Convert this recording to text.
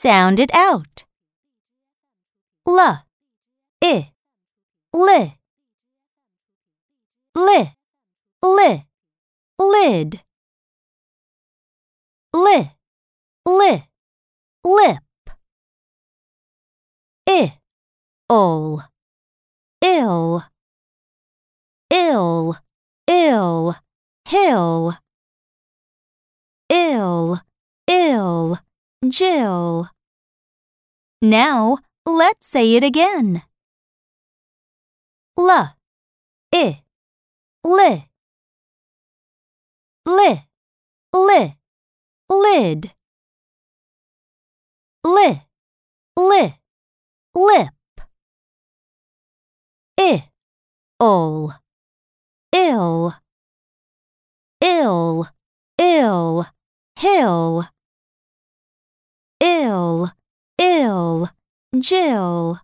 Sound it out. L, I, li, li, li, lid, li, li, lip, I, ol, ill, ill, ill, hill, ill, ill, Jill. Now let's say it again. L, I, li, li, li, lid, li, li, lip, I, ol, ill, ill, ill, hill, ill, ill, Jill.